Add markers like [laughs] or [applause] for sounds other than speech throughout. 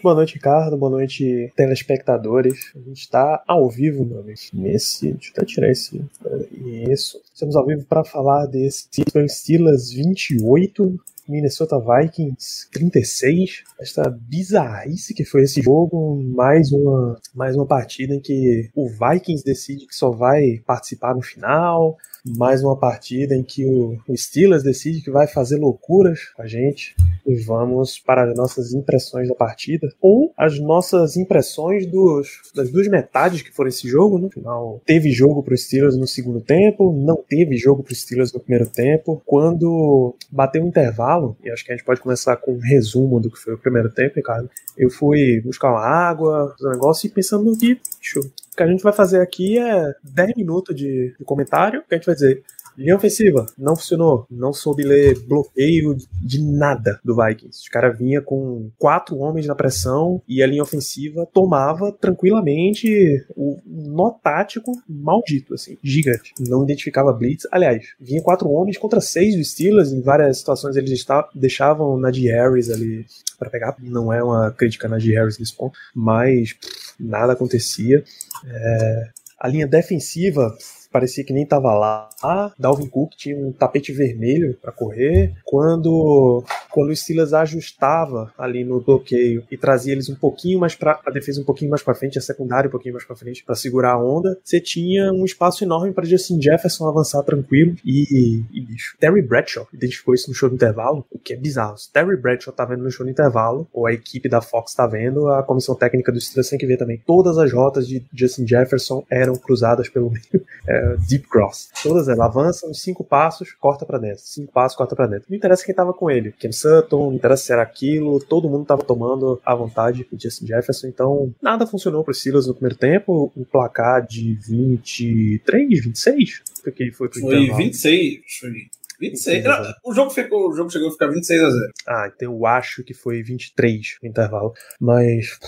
Muito boa noite, Ricardo. Boa noite, telespectadores. A gente está ao vivo, meu amigo. Nesse. Deixa eu até tirar esse. Isso. Estamos ao vivo para falar desse Steelers 28. Minnesota Vikings 36. Esta bizarrice que foi esse jogo. Mais uma, mais uma partida em que o Vikings decide que só vai participar no final. Mais uma partida em que o, o Steelers decide que vai fazer loucuras com a gente. E vamos para as nossas impressões da partida. Ou as nossas impressões dos, das duas metades que foram esse jogo. No final, teve jogo para os Steelers no segundo tempo. Não teve jogo para os Steelers no primeiro tempo. Quando bateu o intervalo, e acho que a gente pode começar com um resumo do que foi o primeiro tempo, Ricardo. Eu fui buscar uma água, fazer um negócio e pensando que, bicho, o que a gente vai fazer aqui é 10 minutos de, de comentário, que a gente vai dizer. Linha ofensiva, não funcionou. Não soube ler bloqueio de nada do Vikings. Os caras vinha com quatro homens na pressão e a linha ofensiva tomava tranquilamente o nó tático maldito, assim, gigante. Não identificava blitz. Aliás, vinha quatro homens contra seis do Steelers. Em várias situações eles deixavam Najee Harris ali para pegar. Não é uma crítica a Najee Harris nesse ponto, mas pff, nada acontecia. É, a linha defensiva parecia que nem tava lá. Dalvin Cook tinha um tapete vermelho para correr. Quando quando o Steelers ajustava ali no bloqueio e trazia eles um pouquinho mais para a defesa um pouquinho mais para frente, a secundária um pouquinho mais para frente para segurar a onda, você tinha um espaço enorme para Justin Jefferson avançar tranquilo e, e bicho. Terry Bradshaw identificou isso no show do intervalo, o que é bizarro. Se Terry Bradshaw tá vendo no show do intervalo, ou a equipe da Fox tá vendo, a comissão técnica do Steelers tem que ver também. Todas as rotas de Justin Jefferson eram cruzadas pelo meio, [laughs] é, deep cross. Todas elas avançam uns cinco passos, corta para dentro. Cinco passos, corta para dentro. Não interessa quem tava com ele. Ken Sutton, não interessa se era aquilo, todo mundo tava tomando à vontade o Justin Jefferson, então nada funcionou pro Steelers no primeiro tempo. Um placar de 23, 26? Porque foi pro Foi intervalo. 26. Foi 26. Não, o, jogo ficou, o jogo chegou a ficar 26 a 0. Ah, então eu acho que foi 23 no intervalo. Mas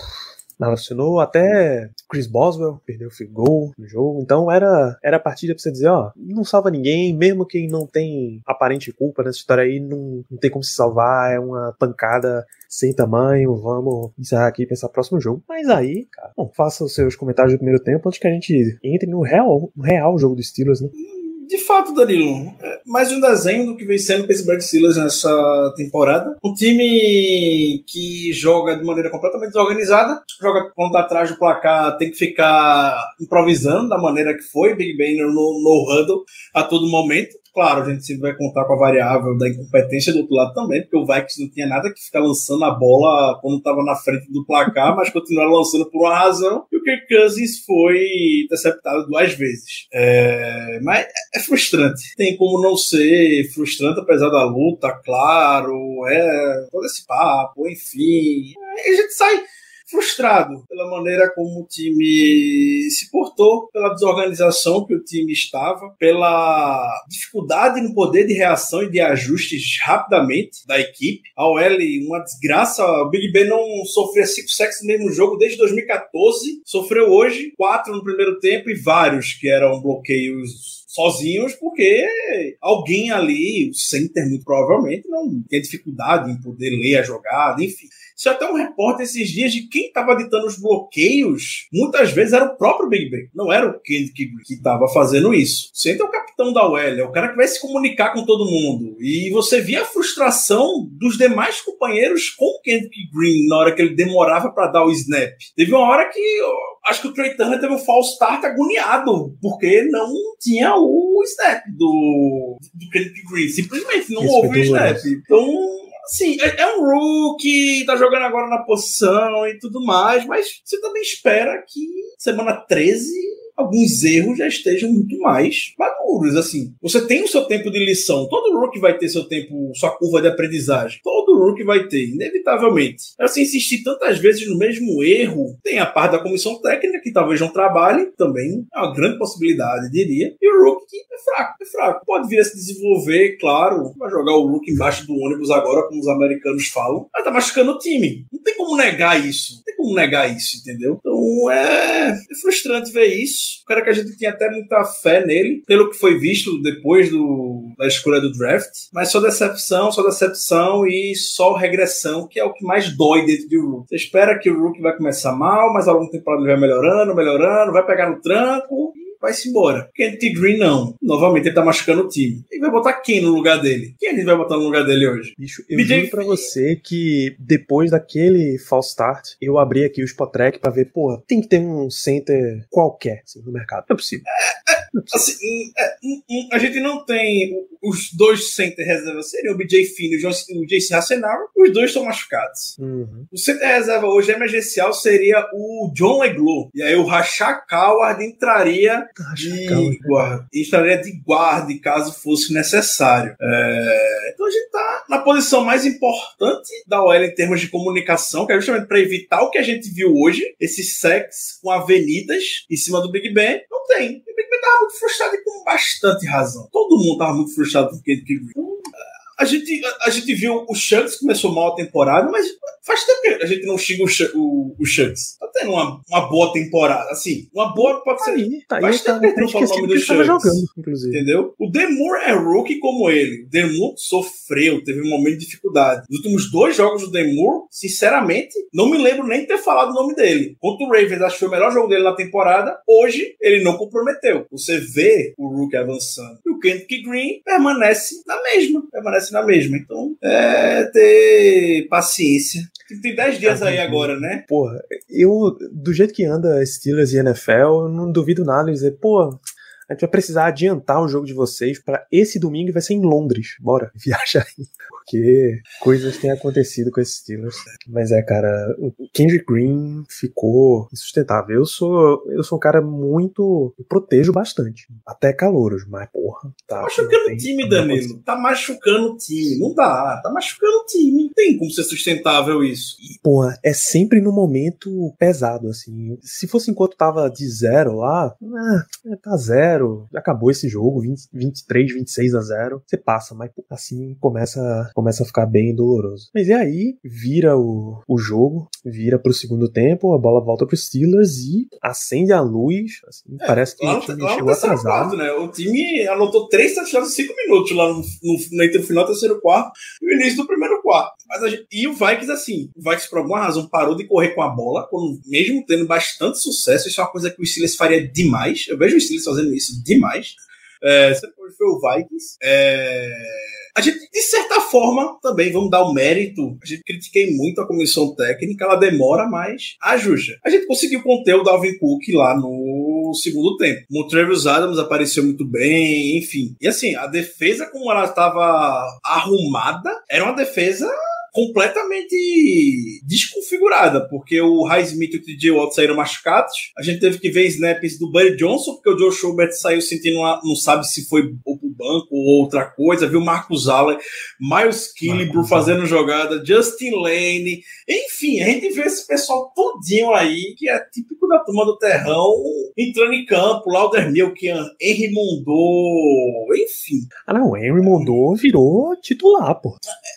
nada funcionou. Até Chris Boswell perdeu o field no jogo. Então era, era a partida pra você dizer, ó, não salva ninguém, mesmo quem não tem aparente culpa nessa história aí, não, não tem como se salvar, é uma pancada sem tamanho, vamos encerrar aqui e pensar próximo jogo. Mas aí, cara, bom, faça os seus comentários do primeiro tempo antes que a gente entre no real, no real jogo dos Steelers, né? De fato, Danilo, é mais um desenho do que vem sendo o Pittsburgh Steelers nessa temporada. Um time que joga de maneira completamente desorganizada, joga quando tá atrás do placar, tem que ficar improvisando da maneira que foi, Big Ben no, no huddle a todo momento. Claro, a gente sempre vai contar com a variável da incompetência do outro lado também, porque o Vikings não tinha nada que ficar lançando a bola quando estava na frente do placar, mas continuaram lançando por uma razão. E o Kirk Cousins foi interceptado duas vezes. É, mas é frustrante. Tem como não ser frustrante, apesar da luta, claro, é todo esse papo, enfim. A gente sai frustrado pela maneira como o time se portou, pela desorganização que o time estava, pela dificuldade no poder de reação e de ajustes rapidamente da equipe. A OL, uma desgraça. O Big Ben não sofria cinco sacks no mesmo jogo desde 2014. Sofreu hoje quatro no primeiro tempo e vários que eram bloqueios sozinhos, porque alguém ali, o center muito provavelmente, não tem dificuldade em poder ler a jogada, enfim. É até um repórter esses dias de quem estava ditando os bloqueios, muitas vezes era o próprio Big Ben, não era o Kendrick Green que estava fazendo isso. Center é o capitão da OL, é o cara que vai se comunicar com todo mundo. E você via a frustração dos demais companheiros com o Kendrick Green na hora que ele demorava para dar o snap. Teve uma hora que acho que o Trey Turner teve um false start agoniado, porque não tinha o snap do, do Kendrick Green. Simplesmente não Isso houve o snap. Então, assim, é, é um rookie, tá jogando agora na posição e tudo mais, mas você também espera que semana 13 alguns erros já estejam muito mais maduros, assim. Você tem o seu tempo de lição, todo rookie vai ter seu tempo, sua curva de aprendizagem. Todo rookie vai ter, inevitavelmente. Se insistir tantas vezes no mesmo erro, tem a parte da comissão técnica que talvez não trabalhe, também é uma grande possibilidade, diria. E o rookie é fraco, é fraco. Pode vir a se desenvolver, claro, vai jogar o rookie embaixo do ônibus agora, como os americanos falam, mas tá machucando o time. Não tem como negar isso. Não tem como negar isso, entendeu? Então é, é frustrante ver isso. O cara que a gente tinha até muita fé nele, pelo que foi visto depois do, da escolha do draft, mas só decepção, só decepção e só regressão, que é o que mais dói dentro de Rook. Você espera que o Rook vai começar mal, mas ao longo do tempo ele vai melhorando, melhorando, vai pegar no tranco vai-se embora. Kent Green não. Novamente ele tá machucando o time. E vai botar quem no lugar dele? Quem gente vai botar no lugar dele hoje? Bicho, eu BJ... pra você que depois daquele false start, eu abri aqui o Spotrack pra ver, pô, tem que ter um center qualquer assim, no mercado. Não é possível. É, é, assim, é, a gente não tem os dois center reserva seriam o BJ Finn e o JC Hassenauer. Os dois estão machucados. Uhum. O center reserva hoje emergencial seria o John Leglow. E aí o Rashad Coward entraria de guarda, estaria de guarda caso fosse necessário. É, então a gente está na posição mais importante da OL em termos de comunicação, que é justamente para evitar o que a gente viu hoje, esses sex com avenidas em cima do Big Ben. Não tem. O Big Ben estava muito frustrado e com bastante razão. Todo mundo estava muito frustrado com o Green. Então, a gente, a, a, gente viu o Shanks começou mal a temporada, mas faz tempo que a gente não xinga o, o, o Shanks. Tá tendo uma, uma boa temporada. Assim, uma boa pode ser. Aí, tá faz tempo tá, que a gente não fala o nome do Shanks. Jogando, inclusive. Entendeu? O Demur é rookie como ele. O Demur sofreu, teve um momento de dificuldade. Os últimos dois jogos do Demur, sinceramente, não me lembro nem ter falado o nome dele. Contra o Ravens, acho que foi o melhor jogo dele na temporada. Hoje, ele não comprometeu. Você vê o rookie avançando. E o Kentucky Green permanece na mesma. Permanece na mesma. Então, é ter paciência. Tem 10 dias aí agora, né? Porra, eu, do jeito que anda Steelers e NFL, eu não duvido nada de dizer, pô, a gente vai precisar adiantar o jogo de vocês para esse domingo e vai ser em Londres. Bora, [laughs] viaja aí. Porque coisas têm acontecido com esses Steelers. Mas é, cara, o Kendrick Green ficou insustentável. Eu sou, eu sou um cara muito. Eu protejo bastante. Até calouros, mas porra. Tá, tá machucando o time, Danilo. Tá machucando o time. Não dá. Tá machucando o time. Não tem como ser sustentável isso. E, porra, é sempre no momento pesado, assim. Se fosse enquanto tava de zero lá, ah, tá zero zero, já acabou esse jogo, 20, 23, 26 a 0, você passa, mas assim começa, começa a ficar bem doloroso. Mas e aí, vira o, o jogo, vira pro segundo tempo, a bola volta pro Steelers e acende a luz, assim, é, parece que lá, o time chegou atrasado. Quarto, né? O time anotou três touchdowns em cinco minutos lá no, no, entre o final do terceiro quarto e o início do primeiro quarto. Gente, e o Vikings, assim, o Vikings por alguma razão parou de correr com a bola, quando, mesmo tendo bastante sucesso, isso é uma coisa que o Steelers faria demais. Eu vejo o Steelers fazendo isso demais. É, foi o Vikings. É, a gente, de certa forma, também vamos dar o mérito. A gente critiquei muito a comissão técnica, ela demora, mas ajusta. A gente conseguiu conter o Dalvin Cook lá no segundo tempo. O Travis Adams apareceu muito bem, enfim. E assim, a defesa, como ela estava arrumada, era uma defesa completamente desconfigurada, porque o Highsmith e o TJ Watt saíram machucados. A gente teve que ver snaps do Buddy Johnson, porque o Joe Schubert saiu sentindo uma, não sabe se foi ou pro banco ou outra coisa. Viu Marcos Allen, Miles Killebrew fazendo jogada, Justin Lane, enfim, a gente vê esse pessoal todinho aí, que é típico da turma do terrão, entrando em campo, Lauder Milkian, Henry Mondô, enfim. Ah não, Henry Mondô virou titular, pô.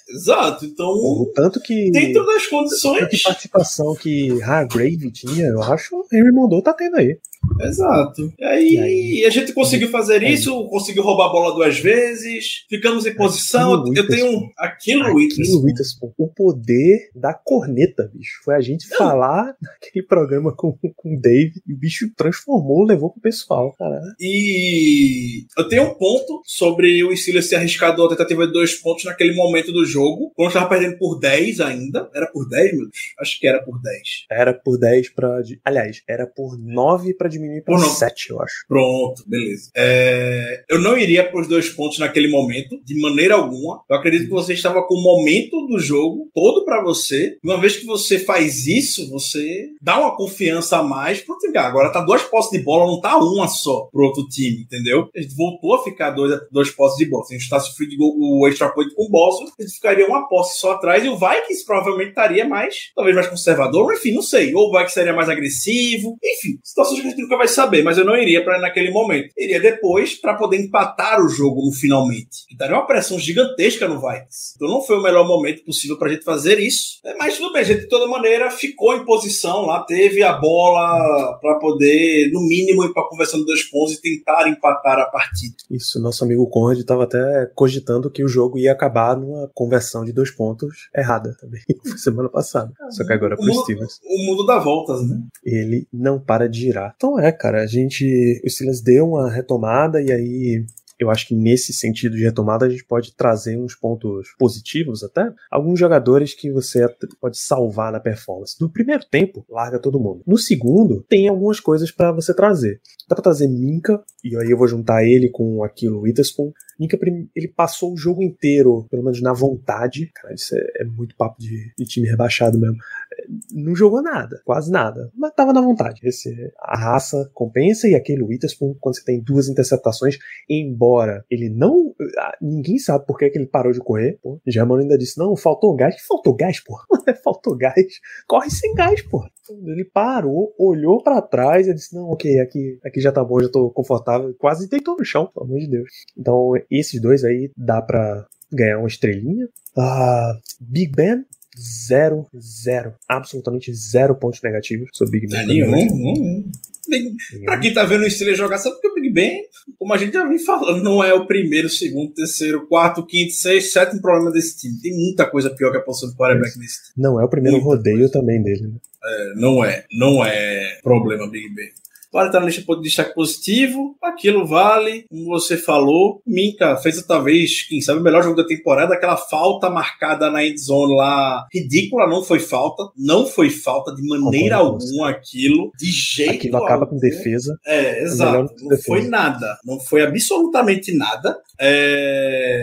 Exato, então. O tanto que. Dentro das condições. de participação que Hargrave tinha, eu acho o Henry Mondou tá tendo aí. Exato. E aí, e aí, a gente conseguiu fazer é. isso, conseguiu roubar a bola duas vezes, ficamos em posição. Aquilo eu tenho aquilo, aquilo Witherspoon. O poder da corneta, bicho. Foi a gente Não. falar [laughs] naquele programa com, com o Dave e o bicho transformou, levou pro pessoal, cara. E eu tenho um ponto sobre o Steelers ser arriscado a tentativa de dois pontos naquele momento do jogo, quando estava perdendo por 10 ainda. Era por 10, meu Deus? Acho que era por 10. Era por 10 para Aliás, era por 9 para diminuir pra Ou não? 7, eu acho. Pronto, beleza. É, eu não iria para os dois pontos naquele momento, de maneira alguma. Eu acredito que você estava com o momento do jogo todo para você. Uma vez que você faz isso, você dá uma confiança a mais pro time. Ah, Agora tá duas posses de bola, não tá uma só pro outro time, entendeu? A gente voltou a ficar dois, dois posses de bola. Se a gente tá sofrendo o extra point com o Bosso, a gente ficaria uma posse só atrás e o Vikings provavelmente estaria mais, talvez mais conservador, enfim, não sei. Ou o Vikings seria mais agressivo, enfim, situações que a gente nunca vai saber, mas eu não iria para naquele momento. Iria depois para poder empatar o jogo finalmente. Que daria uma pressão gigantesca no Vikings. Então não foi o melhor momento possível pra gente fazer isso. É, Mas tudo bem, gente de toda maneira ficou em posição lá, teve a bola para poder, no mínimo, ir pra conversão de dois pontos e tentar empatar a partida. Isso, nosso amigo Conrad estava até cogitando que o jogo ia acabar numa conversão de dois pontos errada também. [laughs] Semana passada. Só que agora O pro Steelers. o mundo dá voltas, né? Ele não para de girar. Então é, cara, a gente. O Steelers deu uma retomada e aí. Eu acho que nesse sentido de retomada a gente pode trazer uns pontos positivos até. Alguns jogadores que você pode salvar na performance. No primeiro tempo, larga todo mundo. No segundo, tem algumas coisas pra você trazer. Dá pra trazer Minka, e aí eu vou juntar ele com aquilo Witherspoon. Minka, ele passou o jogo inteiro, pelo menos na vontade. Cara, isso é, é muito papo de, de time rebaixado mesmo. É, Não jogou nada, quase nada, mas tava na vontade. Esse, a raça compensa e aquele Witherspoon, quando você tem duas interceptações, embora ele não. ah, Ninguém sabe por que, que ele parou de correr. Pô. Germano ainda disse: não, faltou gás. Que faltou gás, pô? [laughs] faltou gás. Corre sem gás, pô. Ele parou, olhou pra trás e disse: não, ok, aqui, aqui já tá bom, já tô confortável. Quase deitou no chão, pelo amor de Deus. Então, esses dois aí dá pra ganhar uma estrelinha. Ah, Big Ben. Zero, zero, absolutamente zero pontos negativos sobre Big Ben. É nenhum, nenhum. Pra quem tá vendo o Steelers jogar, sabe que Ben, como a gente já vem falando, não é o primeiro, segundo, terceiro, quarto, quinto, sexto, sétimo problema desse time. Tem muita coisa pior que a posição do quarterback nesse time. Não é o primeiro Muita rodeio também dele, né? É, não é, não é problema Big Ben. Agora tá na lista de destaque positivo, aquilo vale, como você falou. Minka fez talvez, quem sabe, o melhor jogo da temporada. Aquela falta marcada na endzone lá, ridícula, não foi falta. Não foi falta de maneira Concordo alguma aquilo, de jeito Aquilo acaba com algum. defesa. É, melhor exato. Não defesa. foi nada. Não foi absolutamente nada. É,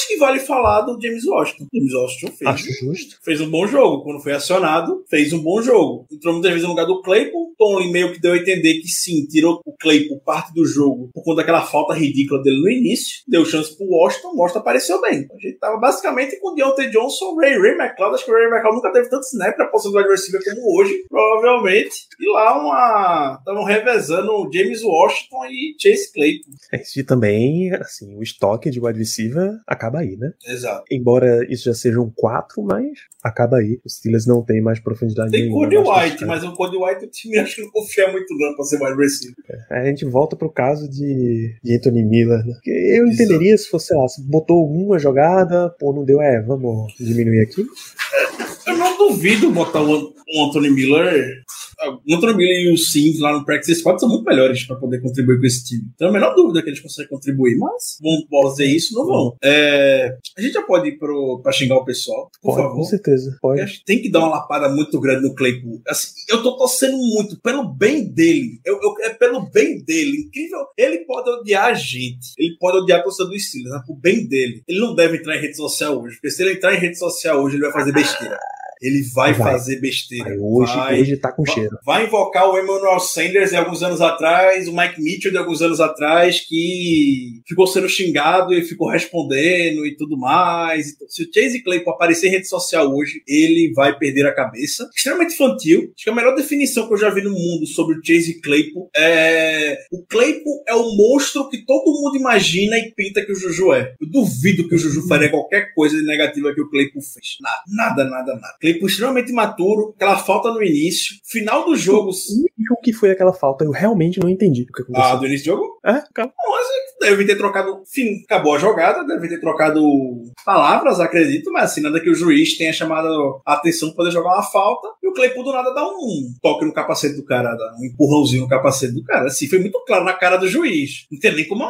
Acho que vale falar do James Washington. James Washington fez. Acho justo. Fez um bom jogo. Quando foi acionado, fez um bom jogo. Entrou muitas vezes no lugar do Claypool. Tomlin meio que deu a entender que sim, tirou o Claypool parte do jogo por conta daquela falta ridícula dele no início. Deu chance pro Washington. O Washington apareceu bem. A gente tava basicamente com o Deontay Johnson, Ray, Ray McLeod. Acho que o Ray McLeod nunca teve tanto snap na posição do wide receiver como hoje, provavelmente. E lá uma... estavam revezando James Washington e Chase Claypool. É, E também, assim, o estoque de wide receiver acaba aí, né? Exato. Embora isso já sejam quatro, mas acaba aí. Os Steelers não tem mais profundidade Tem nenhuma. Cody mais pra White, mas o Cody White o time [laughs] acho que não confia muito não pra ser wide receiver. Aí a gente volta pro caso de, de Anthony Miller, né? Eu Exato. entenderia se fosse, sei lá, se botou uma jogada, pô, não deu, é, vamos diminuir aqui. Não duvido botar o o Anthony Miller. O Anthony Miller e o Sims lá no Practice Squad são muito melhores para poder contribuir com esse time. Então, a menor dúvida que eles conseguem contribuir, mas vão fazer isso, não vão. É, a gente já pode ir pro, pra xingar o pessoal, por Pode, favor. com certeza. Pode. tem que dar uma lapada muito grande no Claypool. Assim, eu tô torcendo muito pelo bem dele. Eu, eu- é pelo bem dele. Incrível. Ele pode odiar a gente. Ele pode odiar a torcida do Steelers, mas pro bem dele. Ele não deve entrar em rede social hoje. Porque se ele entrar em rede social hoje, ele vai fazer besteira. Ele vai, Vai. fazer besteira. Aí hoje, Vai. hoje tá com Va- cheiro. Vai invocar o Emmanuel Sanders de alguns anos atrás, o Mike Mitchell de alguns anos atrás, que ficou sendo xingado e ficou respondendo e tudo mais. Então, se o Chase Claypool aparecer em rede social hoje, ele vai perder a cabeça. Extremamente infantil. Acho que a melhor definição que eu já vi no mundo sobre o Chase Claypool é. O Claypool é o monstro que todo mundo imagina e pinta que o Juju é. Eu duvido que o Juju faria qualquer coisa de negativa que o Claypool fez. Nada, nada, nada, nada. Claypool extremamente imaturo, aquela falta no início, final do jogo. O que foi aquela falta? Eu realmente não entendi o que Ah, aconteceu. do início do jogo? É, acabou. Deve ter trocado. Enfim, acabou a jogada, deve ter trocado palavras, acredito, mas assim, nada que o juiz tenha chamado a atenção para poder jogar uma falta. E o Claypool do nada dá um toque no capacete do cara, dá um empurrãozinho no capacete do cara. Assim, foi muito claro na cara do juiz. Não tem nem como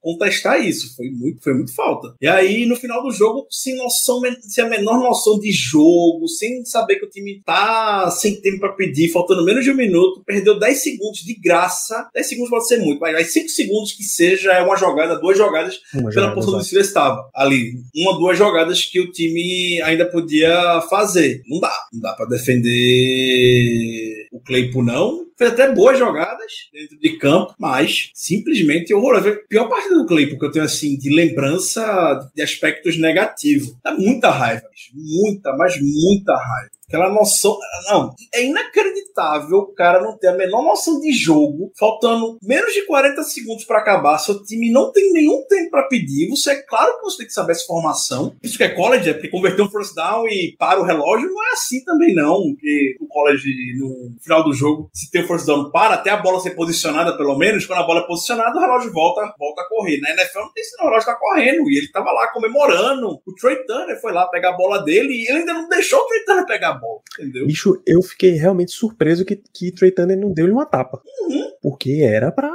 contestar isso. Foi muito, foi muito falta. E aí, no final do jogo, sem noção, sem a menor noção de jogo, sem saber que o time tá sem tempo para pedir, faltando menos de um minuto, perdeu 10 segundos de graça. 10 segundos pode ser muito, mas 5 segundos que seja é uma jogada, duas jogadas Uma pela posição do. Steelers estava ali. Uma, duas jogadas que o time ainda podia fazer. Não dá. Não dá pra defender o Claypool, não. Fez até boas jogadas dentro de campo, mas simplesmente horroroso. A pior parte do Claypool que eu tenho, assim, de lembrança de aspectos negativos. Dá muita raiva. Muita, mas muita raiva. Aquela noção. Não, é inacreditável o cara não ter a menor noção de jogo, faltando menos de 40 segundos pra acabar. Seu time não tem nenhum tempo pra pedir. Você é claro que você tem que saber essa formação. Isso que é college, é porque converter um first down e para o relógio não é assim também, não. Porque o college, no final do jogo, se tem o first down, para até a bola ser posicionada, pelo menos. Quando a bola é posicionada, o relógio volta, volta a correr. Na NFL não tem. O relógio tá correndo. E ele tava lá comemorando. O Trey Turner foi lá pegar a bola dele e ele ainda não deixou o Trey Turner pegar a bola. Entendeu? Bicho, eu fiquei realmente surpreso que, que Trey Turner não deu-lhe uma tapa. Uhum. Porque era pra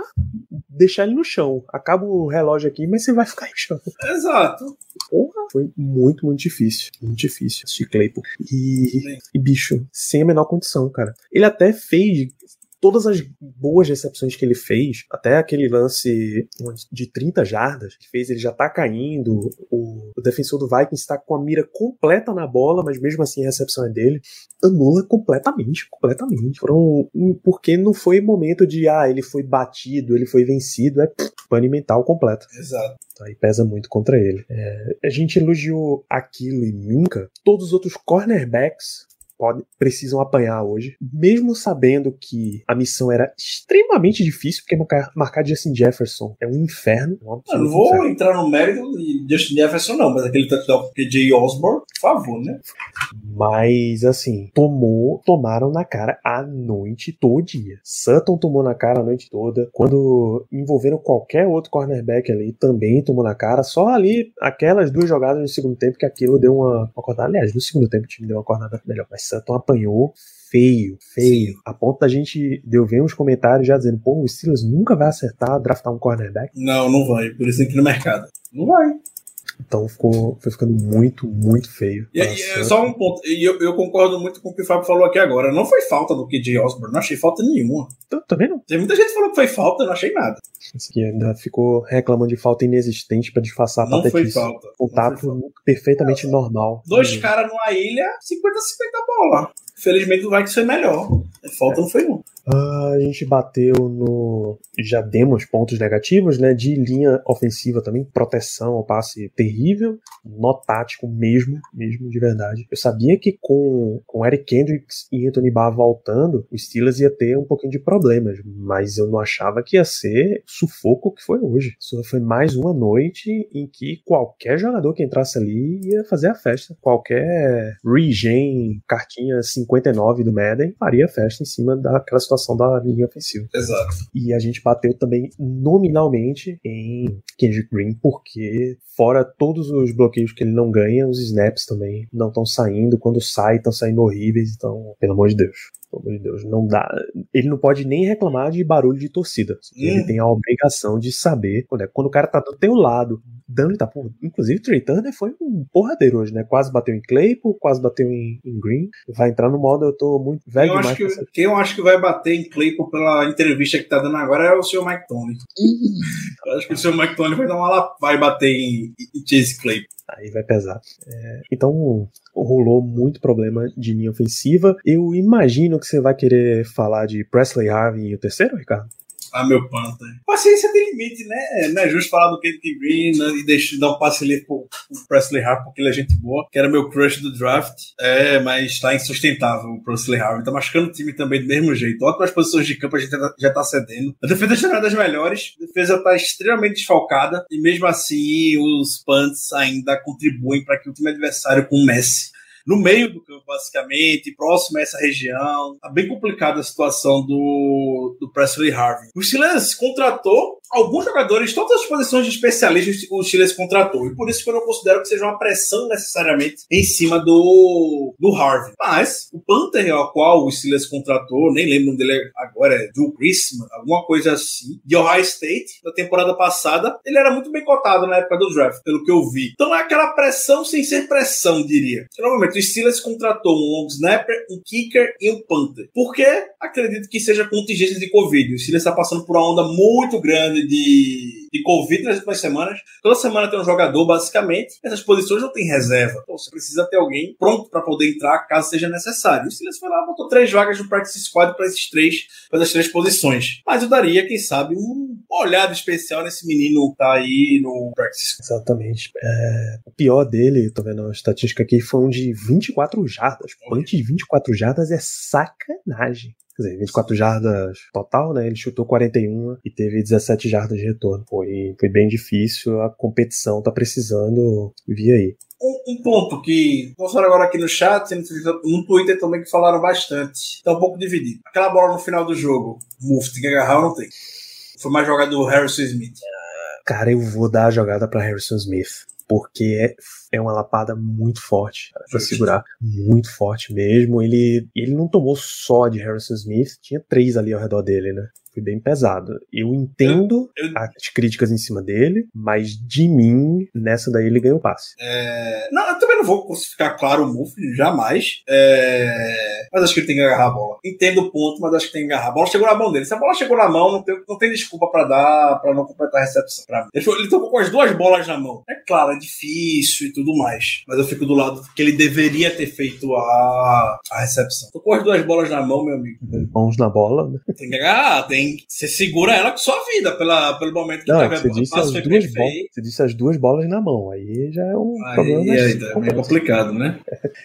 deixar ele no chão. Acaba o relógio aqui, mas você vai ficar no chão. Exato. Porra, foi muito, muito difícil. Muito difícil esse Claypool. E, e, bicho, sem a menor condição, cara. Ele até fez todas as boas recepções que ele fez, até aquele lance de 30 jardas que fez, ele já tá caindo, o, o defensor do Vikings está com a mira completa na bola, mas mesmo assim a recepção é dele, anula completamente, completamente. Foram, porque não foi momento de, ah, ele foi batido, ele foi vencido, é pff, pane mental completo. Exato. Então, aí pesa muito contra ele. É, a gente elogiou aquilo e Minka. Todos os outros cornerbacks podem, precisam apanhar hoje, mesmo sabendo que a missão era extremamente difícil, porque marcar, marcar Justin Jefferson é um inferno. É um Eu não vou inferno. entrar no mérito de Justin Jefferson, não, mas aquele touchdown com KJ Osborne, por favor, né? Mas assim, tomou, tomaram na cara a noite todinha. Sutton tomou na cara a noite toda. Quando envolveram qualquer outro cornerback ali, também tomou na cara. Só ali, aquelas duas jogadas no segundo tempo, que aquilo deu uma, uma acordada. Aliás, no segundo tempo o time deu uma acordada melhor. Mas Sutton apanhou feio, feio. A ponto da gente deu ver uns comentários já dizendo, pô, o Steelers nunca vai acertar draftar um cornerback. Não, não vai. Por isso tem que ir no mercado. Não vai. Então ficou, foi ficando muito, muito feio. E, e, Sutton. só um ponto. E eu, eu concordo muito com o que o Fábio falou aqui agora. Não foi falta do KJ Osborne. Não achei falta nenhuma. Também não. Tem muita gente que falou que foi falta, eu não achei nada. Esse aqui ainda ficou reclamando de falta inexistente pra disfarçar a Não foi patetice. falta. Não foi Contato falta. perfeitamente normal. Dois Uhum. caras numa ilha, 50-50 bola. Felizmente o Vikings foi melhor. Falta não foi um. Ah, a gente bateu no. Já demos pontos negativos, né? De linha ofensiva também, proteção ao passe terrível, nó tático mesmo, mesmo de verdade. Eu sabia que com, com Eric Kendricks e Anthony Barr voltando, o Steelers ia ter um pouquinho de problemas, mas eu não achava que ia ser sufoco que foi hoje. Isso foi mais uma noite em que qualquer jogador que entrasse ali ia fazer a festa. Qualquer regen, cartinha 59 do Madden, faria festa em cima daquela situação da linha ofensiva. Exato. E a gente bateu também nominalmente em Kendrick Green, porque fora todos os bloqueios que ele não ganha, os snaps também não estão saindo. Quando sai, estão saindo horríveis. Então, pelo amor de Deus. Pelo amor de Deus, não dá. Ele não pode nem reclamar de barulho de torcida. Ele tem a obrigação de saber quando, é, quando o cara tá do teu lado, dando tá Inclusive, o Trey Turner foi um porradeiro hoje, né? Quase bateu em Claypool, quase bateu em, em Green. Vai entrar no modo, eu tô muito velho Eu demais acho que, essa- quem eu acho que vai bater em Claypool pela entrevista que tá dando agora é o seu Mike Tony. Eu acho que o seu Mike Tony vai, dar uma, vai bater em, em Chase Claypool. Aí vai pesar. É, então, rolou muito problema de linha ofensiva. Eu imagino que você vai querer falar de Presley Harvey e o terceiro, Ricardo? Ah, meu Panther. Paciência tem limite, né? Não é justo falar do Kendrick Green né? e deixar, dar um passe ali pro, pro Presley Harvey, porque ele é gente boa, que era meu crush do draft. É, mas tá insustentável o Presley Harvey. Tá machucando o time também do mesmo jeito. Ótimas posições de campo a gente já- já tá cedendo. A defesa já não é das melhores. A defesa tá extremamente desfalcada. E mesmo assim, os punts ainda contribuem para que o time adversário com o Messi no meio do campo, basicamente, próximo a essa região. Tá bem complicada a situação do, do Presley Harvey. O Steelers contratou alguns jogadores, todas as posições de especialistas o Steelers contratou. E por isso que eu não considero que seja uma pressão necessariamente em cima do, do Harvey. Mas o Panther ao qual o Steelers contratou, nem lembro o nome dele agora, é Drew Christmas, alguma coisa assim, de Ohio State, da temporada passada, ele era muito bem cotado na época do draft, pelo que eu vi. Então é aquela pressão sem ser pressão, diria. Normalmente o Steelers contratou um long snapper, um kicker e um punter. Por quê? Acredito que seja contingência de Covid. O Steelers está passando por uma onda muito grande de, de Covid nas últimas semanas. Toda semana tem um jogador, basicamente. Essas posições não tem reserva. Então você precisa ter alguém pronto para poder entrar caso seja necessário. O Steelers foi lá, botou três vagas no practice squad para esses três, para essas três posições. Mas eu daria, quem sabe, um, uma olhada especial nesse menino que tá aí no practice squad. Exatamente. É, o pior dele, tô vendo a estatística aqui, foi um de 24 jardas. Punch de 24 jardas é sacanagem. Quer dizer, 24 jardas total, né? Ele chutou 41 e teve 17 jardas de retorno. Foi, foi bem difícil, a competição tá precisando vir aí. Um, um ponto que mostraram agora aqui no chat, no Twitter também que falaram bastante. Tá um pouco dividido. Aquela bola no final do jogo, Mufti, tem que agarrar ou não tem? Foi mais jogada do Harrison Smith. Cara, eu vou dar a jogada para Harrison Smith. Porque é, é uma lapada muito forte para segurar. Muito forte mesmo. Ele, ele não tomou só de Harrison Smith, tinha três ali ao redor dele, né? Foi bem pesado. Eu entendo Eu- eu- as críticas em cima dele, mas de mim, nessa daí ele ganhou o passe. É, Não, eu também não vou crucificar, claro, o Mufti, jamais. É, Mas acho que ele tem que agarrar a bola. Entendo o ponto, mas acho que tem que agarrar. A bola chegou na mão dele. Se a bola chegou na mão, não tem, não tem desculpa pra dar, pra não completar a recepção. Pra mim. Ele, ele tocou com as duas bolas na mão. É claro, é difícil e tudo mais. Mas eu fico do lado que ele deveria ter feito a, a recepção. Tocou as duas bolas na mão, meu amigo. Mãos na bola, né? Tem que agarrar, tem. Você segura ela com sua vida pela, pelo momento que Não, é teve que a você disse, as duas bolas, você disse as duas bolas na mão. Aí já é um problema. Aí, mais aí, meio complexo. complicado, né?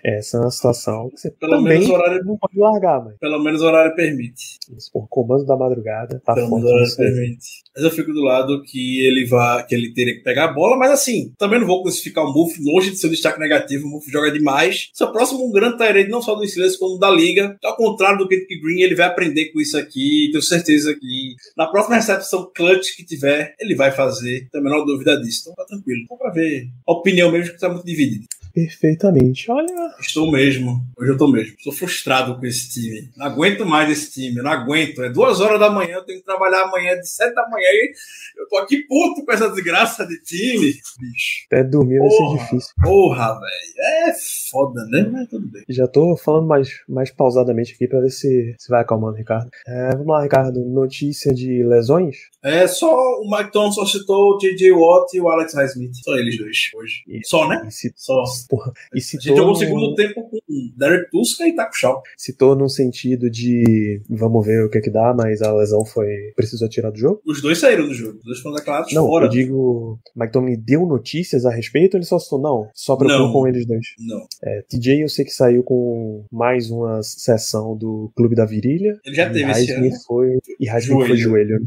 Essa é uma situação que você Pelo menos o horário não pode largar, mas Pelo menos o horário permite. isso, por comando da madrugada, tá Pelo forte o horário permite. Mas eu fico do lado que ele vai, que ele teria que pegar a bola, mas assim, também não vou crucificar o Muff, longe de ser um destaque negativo, o Muff joga demais. Seu próximo um grande Tyrande, não só do Steelers, como da liga. Ao contrário do Kendrick Green, ele vai aprender com isso aqui, tenho certeza que na próxima recepção clutch que tiver, ele vai fazer, tenho a menor dúvida disso. Então tá tranquilo. Só pra ver a opinião mesmo que tá muito dividida. Perfeitamente. Olha, Estou mesmo. Hoje eu tô mesmo. Estou frustrado com esse time. Não aguento mais esse time. Eu não aguento. É duas horas da manhã, eu tenho que trabalhar amanhã de sete da manhã e eu tô aqui puto com essa desgraça de time. Bicho. até dormir vai ser difícil. Porra, velho. É foda, né? Mas tudo bem. Já tô falando mais, mais pausadamente aqui pra ver se, se vai acalmando, Ricardo. É, vamos lá, Ricardo. Notícia de lesões? É só o Mike Thompson citou o J.J. Watt e o Alex Highsmith. Só eles dois hoje. Isso. Só, né? E, Só. Porra, e A citou, gente jogou o no- segundo tempo com Derek Tuska e Taco Shaw. citou num sentido de vamos ver o que que dá, mas a lesão foi. precisou tirar do jogo? Os dois saíram do jogo. Os dois foram declarados Não, fora. eu digo. Tomlin deu notícias a respeito ou ele só citou? Não, só preocupou com eles dois. Não. É, TJ eu sei que saiu com mais uma sessão do Clube da Virilha. Ele já teve esse ano. Foi E Highsmith foi joelho.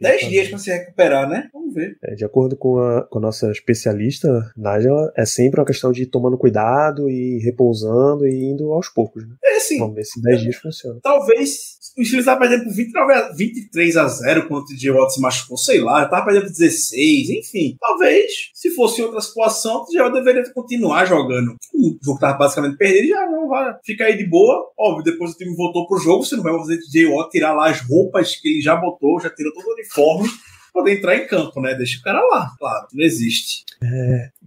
Dez dias pra se recuperar, né? Vamos ver. É, de acordo com a, com a nossa especialista, Nájila, é sempre uma questão de tomando cuidado e repousando e indo aos poucos. Né? É assim, Vamos ver se 10 dias funciona. talvez o Steelers tava perdendo por 29 a- 23 a 0 quando o TJ Watt se machucou, sei lá, tava perdendo por 16, enfim. Talvez, se fosse outra situação, o TJ Watt deveria continuar jogando. O jogo tava basicamente perdido, já não vai ficar aí de boa. Óbvio, depois o time voltou pro jogo, você não vai fazer o TJ Watt tirar lá as roupas que ele já botou, já tirou todo o uniforme. pra Poder entrar em campo, né? Deixa o cara lá, claro, não existe.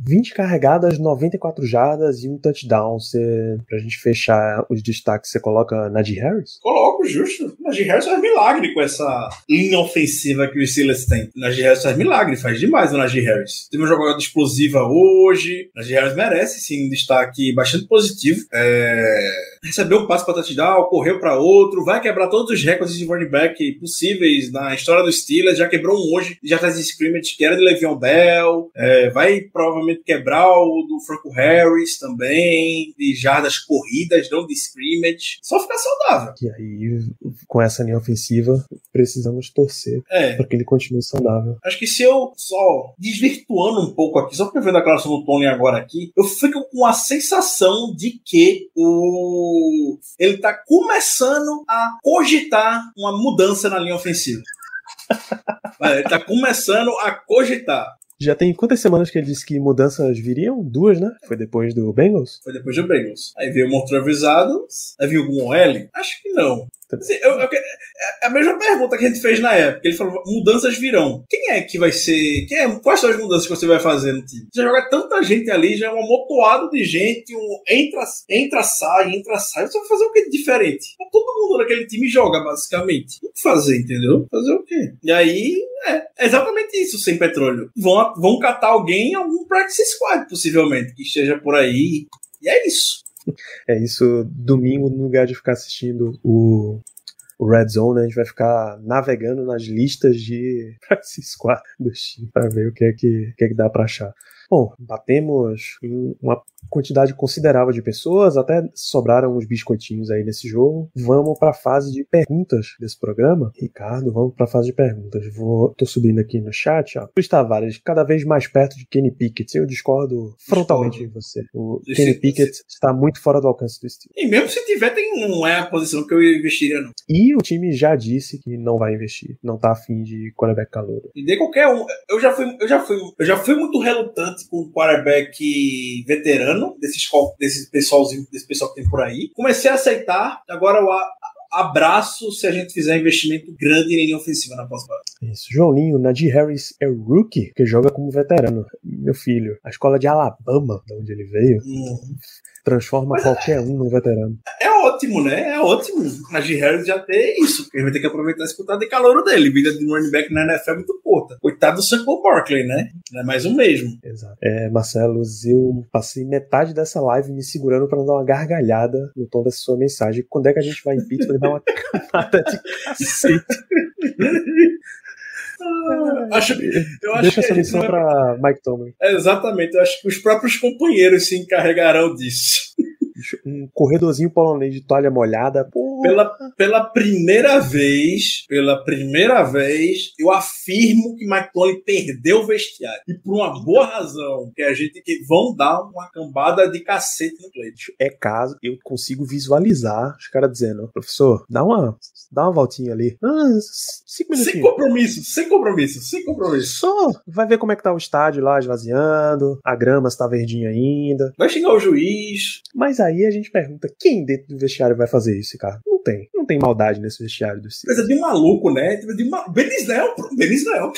20 carregadas, 94 jardas e um touchdown. Você, pra gente fechar os destaques, você coloca Najee Harris? Coloco, justo. Najee Harris faz milagre com essa linha ofensiva que o Steelers tem. Najee Harris faz milagre, faz demais o Najee Harris. Teve uma jogada explosiva hoje. Najee Harris merece, sim, um destaque bastante positivo. É... Recebeu um passe para touchdown, correu para outro, vai quebrar todos os recordes de running back possíveis na história do Steelers. Já quebrou um hoje, já faz scrimmage, que era de Le'Veon Bell. É, vai provavelmente quebrar o do Franco Harris também, de jardas corridas, não de scrimmage. Só ficar saudável. E aí, com essa linha ofensiva, precisamos torcer É, para que ele continue saudável. acho que se eu só desvirtuando um pouco aqui, só porque eu vendo a declaração do Tony agora aqui, eu fico com a sensação de que o ele tá começando a cogitar uma mudança na linha ofensiva. [laughs] Ele tá começando a cogitar. Já tem quantas semanas que ele disse que mudanças viriam? Duas, né? Foi depois do Bengals? Foi depois do Bengals. Aí veio o Montrevis Adams. Aí veio algum L? Acho que não. Assim, eu- eu- é a mesma pergunta que a gente fez na época. Ele falou: mudanças virão. Quem é que vai ser. Quem é, quais são as mudanças que você vai fazer no time? Você joga tanta gente ali, já é um amontoado de gente, um entra, entra, sai, entra, sai. Você vai fazer o que de diferente? Todo mundo naquele time joga, basicamente. O que fazer, entendeu? Fazer o quê? E aí, é, é exatamente isso, sem petróleo. Vão, vão catar alguém em algum practice squad, possivelmente, que esteja por aí. E é isso. [laughs] É isso, domingo, no lugar de ficar assistindo o, o Red Zone, né, a gente vai ficar navegando nas listas de [laughs] Practice Squad do time para ver o que é que, o que, é que dá para achar. Bom, batemos em uma quantidade considerável de pessoas, até sobraram uns biscoitinhos aí nesse jogo. Vamos para a fase de perguntas desse programa. Ricardo, vamos para a fase de perguntas. Vou, tô subindo aqui no chat, ó. Luiz Tavares, cada vez mais perto de Kenny Pickett. Eu discordo frontalmente de você. O Esse- Kenny Pickett está muito fora do alcance do Steelers. E mesmo se tiver, tem, não é a posição que eu investiria, não. E o time já disse que não vai investir, não tá afim de quarterback calouro. E de qualquer um. Eu já fui, eu já fui, eu já fui muito relutante com o quarterback veterano, desses, co- desse pessoalzinho, desse pessoal que tem por aí. Comecei a aceitar, agora eu a- abraço se a gente fizer investimento grande em linha ofensiva na pós-base. Isso. Joãolinho, Najee Harris é rookie, que joga como veterano. Meu filho, a escola de Alabama, de onde ele veio, transforma qualquer um num veterano. Ótimo, né? É ótimo. A G. Harris já tem isso. Ele vai ter que aproveitar esse contrato de calor dele. Vida de running back na NFL é muito curta. Coitado do Saquon Barkley, né? Não é mais o mesmo. Exato. É, Marcelo, eu passei metade dessa live me segurando pra não dar uma gargalhada no tom dessa sua mensagem. Quando é que a gente vai em Pittsburgh dar uma camada de cacete? Acho, eu acho Deixa essa a gente missão vai- pra Mike Tomlin. É, exatamente. Eu acho que os próprios companheiros se encarregarão disso. Um corredorzinho polonês de toalha molhada. Porra. Pela, pela primeira vez, pela primeira vez, eu afirmo que Tomlin perdeu o vestiário. E por uma boa razão, que a gente que vão dar uma cambada de cacete no plate. é caso eu consigo visualizar os caras dizendo, professor, dá uma, dá uma voltinha ali. Ah, cinco Sem compromisso, sem compromisso, sem compromisso. Só vai ver como é que tá o estádio lá esvaziando, a grama está verdinha ainda. Vai xingar o juiz. Mas aí a gente pergunta, quem dentro do vestiário vai fazer isso, cara? Não tem. Não tem maldade nesse vestiário do Steelers. Coisa de maluco, né? De uma... Benisnel. Benisnel.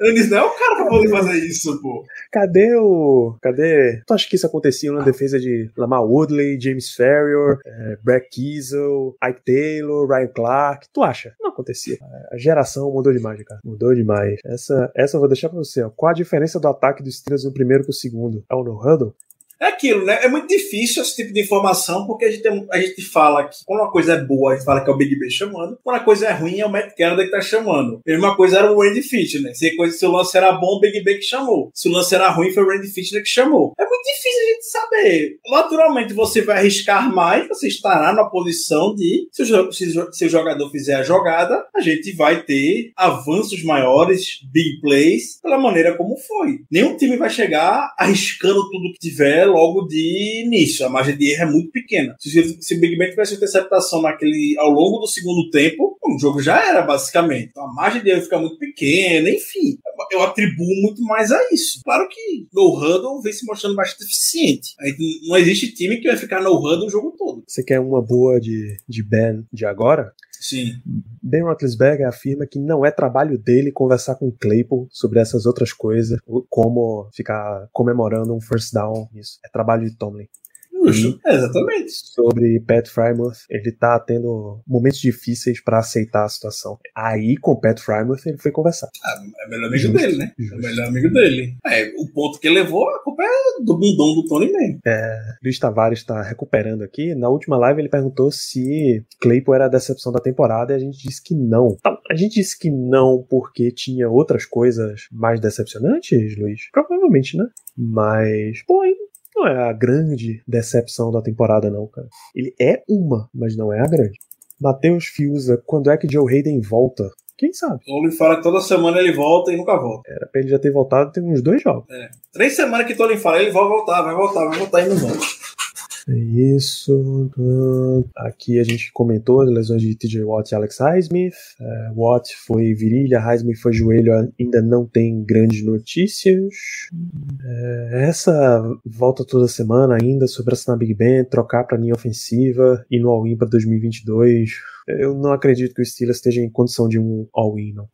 Benisnel é o cara pra poder fazer isso, pô. Cadê o. Cadê. Tu acha que isso acontecia na defesa de Lamar Woodley, James Ferrier, é, Brett Kiesel, Ike Taylor, Ryan Clark? Tu acha? Não acontecia. A geração mudou demais, cara. Mudou demais. Essa, essa eu vou deixar pra você. Ó. Qual a diferença do ataque dos Steelers no primeiro pro segundo? É o no huddle? É aquilo, né? É muito difícil esse tipo de informação, porque a gente, tem- a gente fala que quando uma coisa é boa, a gente fala que é o Big Ben chamando. Quando a coisa é ruim, é o Matt Canada que tá chamando. A mesma coisa era o Randy Fitner. Se, coisa, se o lance era bom, o Big Ben que chamou. Se o lance era ruim, foi o Randy Fitner que chamou. É muito difícil a gente saber. Naturalmente, você vai arriscar mais, você estará na posição de, se o, se se o jogador fizer a jogada, a gente vai ter avanços maiores, big plays, pela maneira como foi. Nenhum time vai chegar arriscando tudo que tiver logo de início. A margem de erro é muito pequena. Se, se Big Ben tivesse interceptação naquele, ao longo do segundo tempo, o jogo já era, basicamente. Então, a margem de erro fica muito pequena, enfim. Eu atribuo muito mais a isso. Claro que no huddle vem se mostrando bastante eficiente. Não existe time que vai ficar no huddle o jogo todo. Você quer uma boa de, de Ben de agora? Sim. Ben Roethlisberger afirma que não é trabalho dele conversar com Claypool sobre essas outras coisas, como ficar comemorando um first down, isso. É trabalho de Tomlin. Justo. É, exatamente. Sobre Pat Frymouth, ele tá tendo momentos difíceis pra aceitar a situação. Aí, com Pat Frymouth, ele foi conversar. É o melhor amigo Justo, dele, né? É justo. o melhor amigo dele. É, o ponto que ele levou, a culpa é do bundão do Tony mesmo. Luiz Tavares está recuperando aqui. Na última live ele perguntou se Claypool era a decepção da temporada e a gente disse que não. Então, a gente disse que não porque tinha outras coisas mais decepcionantes, Luiz? Provavelmente, né? Mas, pô, aí não é a grande decepção da temporada, não, cara. Ele é uma, mas não é a grande. Matheus Fiuza, quando é que Joe Hayden volta? Quem sabe? O Tony fala que toda semana ele volta e nunca volta. Era pra ele já ter voltado tem uns dois jogos. Três semanas que o Tony fala, ele vai voltar, vai voltar, vai voltar e não volta. É isso. Aqui a gente comentou as lesões de TJ Watt e Alex Highsmith. É, Watt foi virilha, Highsmith foi joelho, ainda não tem grandes notícias. É, essa volta toda semana ainda sobre assinar Big Ben, trocar para linha ofensiva e no all-in para 2022. Eu não acredito que o Steelers esteja em condição de um all-in, não.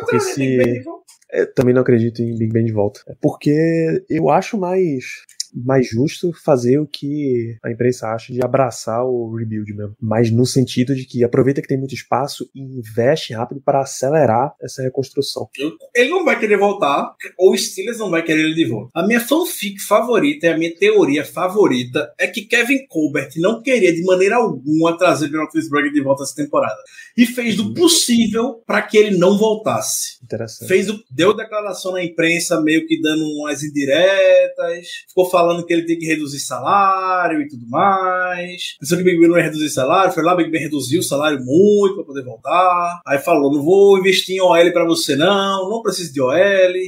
Porque se... Eu também não acredito em Big Ben de volta. Porque eu acho mais mais justo fazer o que a imprensa acha de abraçar o rebuild mesmo. Mas no sentido de que aproveita que tem muito espaço e investe rápido para acelerar essa reconstrução. Ele não vai querer voltar, ou o Steelers não vai querer ele de volta. A minha fanfic favorita e a minha teoria favorita é que Kevin Colbert não queria de maneira alguma trazer Ben Roethlisberger de volta essa temporada. E fez do possível para que ele não voltasse. Interessante. Fez o, deu declaração na imprensa meio que dando umas indiretas, ficou falando que ele tem que reduzir salário e tudo mais. Pensou que o Big Ben não ia reduzir salário, foi lá, Big Ben reduziu o salário muito para poder voltar. Aí falou: não vou investir em OL para você, não, não preciso de OL,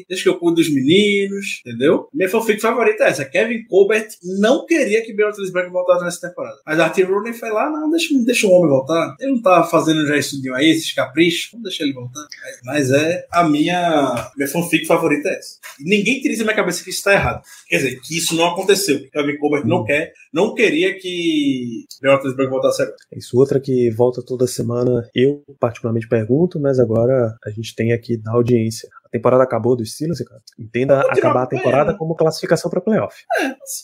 deixa que eu cuido dos meninos, entendeu? Minha fanfic favorita é essa: Kevin Colbert não queria que Ben Roethlisberger voltasse nessa temporada. Mas a Artie Rooney foi lá: não, deixa, deixa o homem voltar. Ele não tá fazendo já estudinho aí, esses caprichos, vamos deixar ele voltar. Mas é a minha, minha fanfic favorita é essa. Ninguém isso na minha cabeça que isso tá errado. Quer dizer, que isso não aconteceu. Kevin Colbert não quer, não queria que Roethlisberger voltasse agora. Isso, outra que volta toda semana, eu particularmente pergunto, mas agora a gente tem aqui da audiência. Temporada acabou do Steelers, cara. Entenda acabar a temporada né? como classificação para playoff.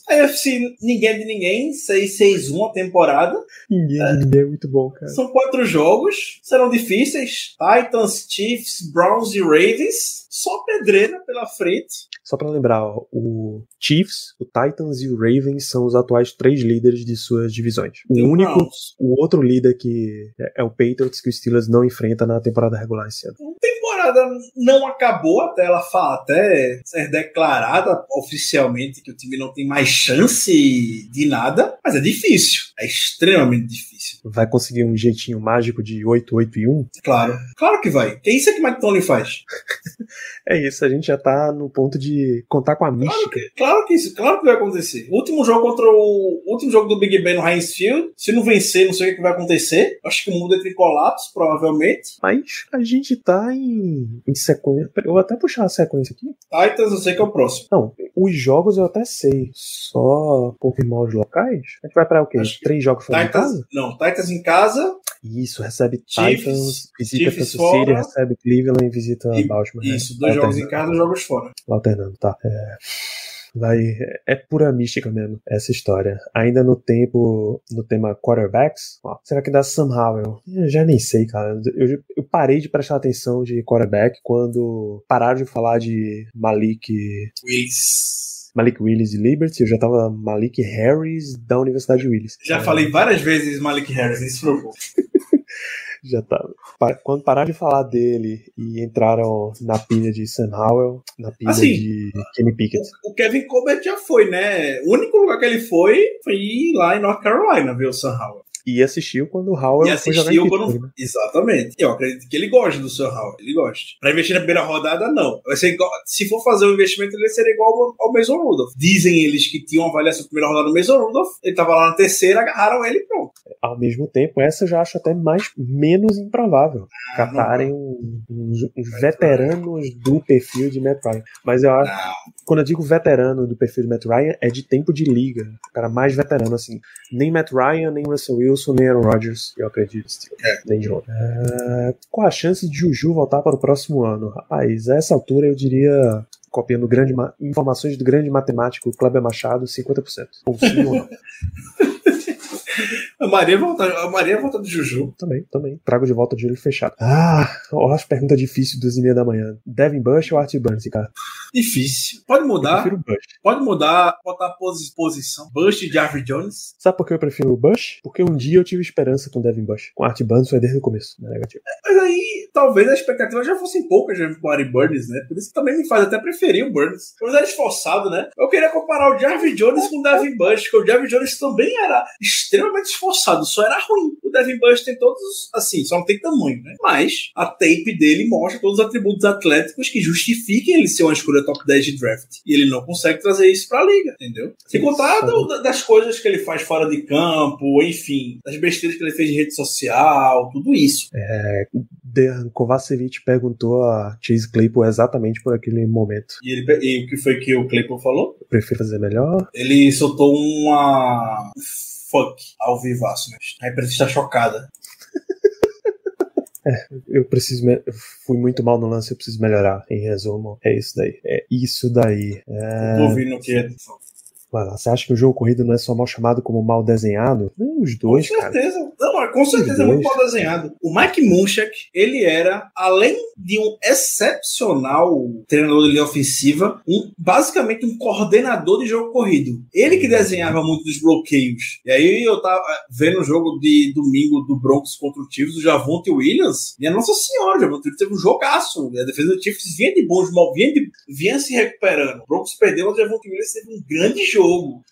A UFC, ninguém é de ninguém, 6-6-1 a temporada. Ninguém, ninguém é muito bom, cara. São quatro jogos, serão difíceis. Titans, Chiefs, Browns e Ravens. Só pedreira pela frente. Só pra lembrar, ó, o Chiefs, o Titans e o Ravens são os atuais três líderes de suas divisões. O único, Browns. o outro líder que é, é o Patriots que o Steelers não enfrenta na temporada regular esse ano. A temporada não acabou até ela falar, até ser declarada oficialmente que o time não tem mais chance de nada, mas é difícil. É extremamente difícil. Vai conseguir um jeitinho mágico de 8, 8 e 1? Claro. Claro que vai. Que isso é que Mike Tony faz. [laughs] É isso, a gente já tá no ponto de contar com a Claro mística. que, claro que isso, claro que vai acontecer. O último jogo contra o, o último jogo do Big Ben no Heinz Field, se não vencer, não sei o que, que vai acontecer. Acho que o mundo entra em colapso, provavelmente. Mas a gente tá em, em sequência. Eu vou até puxar a sequência aqui. Titans, eu sei que é o próximo. Não, os jogos eu até sei. Só confirmar os locais. A gente vai pra o quê? Acho Três jogos fora de Titans, casa? não, Titans em casa. Isso, recebe Chiefs, Titans, visita Chiefs Kansas fora. City, recebe Cleveland e visita E- Baltimore. né? Isso, dois jogos em casa, jogos fora. Alternando, tá. É, vai, é pura mística mesmo, essa história. Ainda no tempo, no tema quarterbacks, ó, será que dá Sam Howell? Eu já nem sei, cara. Eu, eu parei de prestar atenção de quarterback quando pararam de falar de Malik, Willis. Malik Willis de Liberty, eu já tava Malik Harris da Universidade Willis. Já falei várias vezes Malik Harris, isso preocupa. [laughs] Já tava. Pa- Quando pararam de falar dele e entraram na pilha de Sam Howell, na pilha Assim, de Kenny Pickett. O Kevin Colbert já foi, né? O único lugar que ele foi foi lá em North Carolina, ver o Sam Howell. E assistiu quando o Howell E assistiu quando. Pittsburgh, né? Exatamente. Eu acredito que ele gosta do Sam Howell. Ele gosta. Pra investir na primeira rodada, não. Vai ser igual- se for fazer um investimento, ele seria igual ao, ao Mason Rudolph. Dizem eles que tinham uma avaliação de primeira rodada do Mason Rudolph. Ele tava lá na terceira, agarraram ele e pronto. Ao mesmo tempo, essa eu já acho até mais menos improvável. Ah, Catarem uns, uns veteranos do perfil de Matt Ryan. Mas eu acho. Quando eu digo veterano do perfil de Matt Ryan, é de tempo de liga. O cara mais veterano, assim. Nem Matt Ryan, nem Russell Wilson, nem Aaron Rodgers, eu acredito. É. Nem de longe. É, qual a chance de Juju voltar para o próximo ano? Rapaz, a essa altura eu diria. Copiando grande ma- informações do grande matemático Kleber Machado, 50%. Ou sim ou não. [laughs] A Maria volta, a Maria volta do Juju. Também, também. Trago de volta de olho fechado. Ah, ó, as perguntas difíceis dos e meia da manhã. Devin Bush ou Art Burns, cara? Difícil. Pode Eu mudar. prefiro Bush. Pode mudar, botar posi- posição. Bush de Jarvis Jones. Sabe por que eu prefiro o Bush? Porque um dia eu tive esperança com o Devin Bush. Com Art Burns foi desde o começo, não é negativo. Mas aí, talvez as expectativas já fossem poucas já com o Ari Burns, né? Por isso que também me faz até preferir o Burns. Mas era esforçado, né? Eu queria comparar o Jarvis Jones com o Devin Bush, porque o Jarvis Jones também era extremamente esforçado esforçado, só era ruim. O Devin Bush tem todos, assim, só não tem tamanho, né? Mas a tape dele mostra todos os atributos atléticos que justifiquem ele ser uma escolha top 10 de draft. E ele não consegue trazer isso pra liga, entendeu? Sem contar do, das coisas que ele faz fora de campo, enfim, das besteiras que ele fez em rede social, tudo isso. É, Dejan Kovacevic perguntou a Chase Claypool exatamente por aquele momento. E, ele, e o que foi que o Claypool falou? Eu prefiro fazer melhor. Ele soltou uma fuck ao vivaço, né? A imprensa está chocada. [laughs] Eu preciso. Me... Eu fui muito mal no lance, eu preciso melhorar. Em resumo, é isso daí. É isso daí. É... Tô ouvindo o que é. Lá, você acha que o jogo corrido não é só mal chamado como mal desenhado? Não, os dois, Com cara. certeza. Não, mas com certeza é muito mal desenhado. O Mike Munchak, ele era, além de um excepcional treinador de linha ofensiva, um, basicamente um coordenador de jogo corrido. Ele que desenhava muito dos bloqueios. E aí eu tava vendo o jogo de domingo do Broncos contra o Chiefs, do Javonte Williams. Minha Nossa Senhora, o Javonte Williams teve um jogaço. A defesa do Chiefs vinha de bons, mal, vinha, de, vinha se recuperando. O Broncos perdeu, mas o Javonte Williams teve um grande jogo.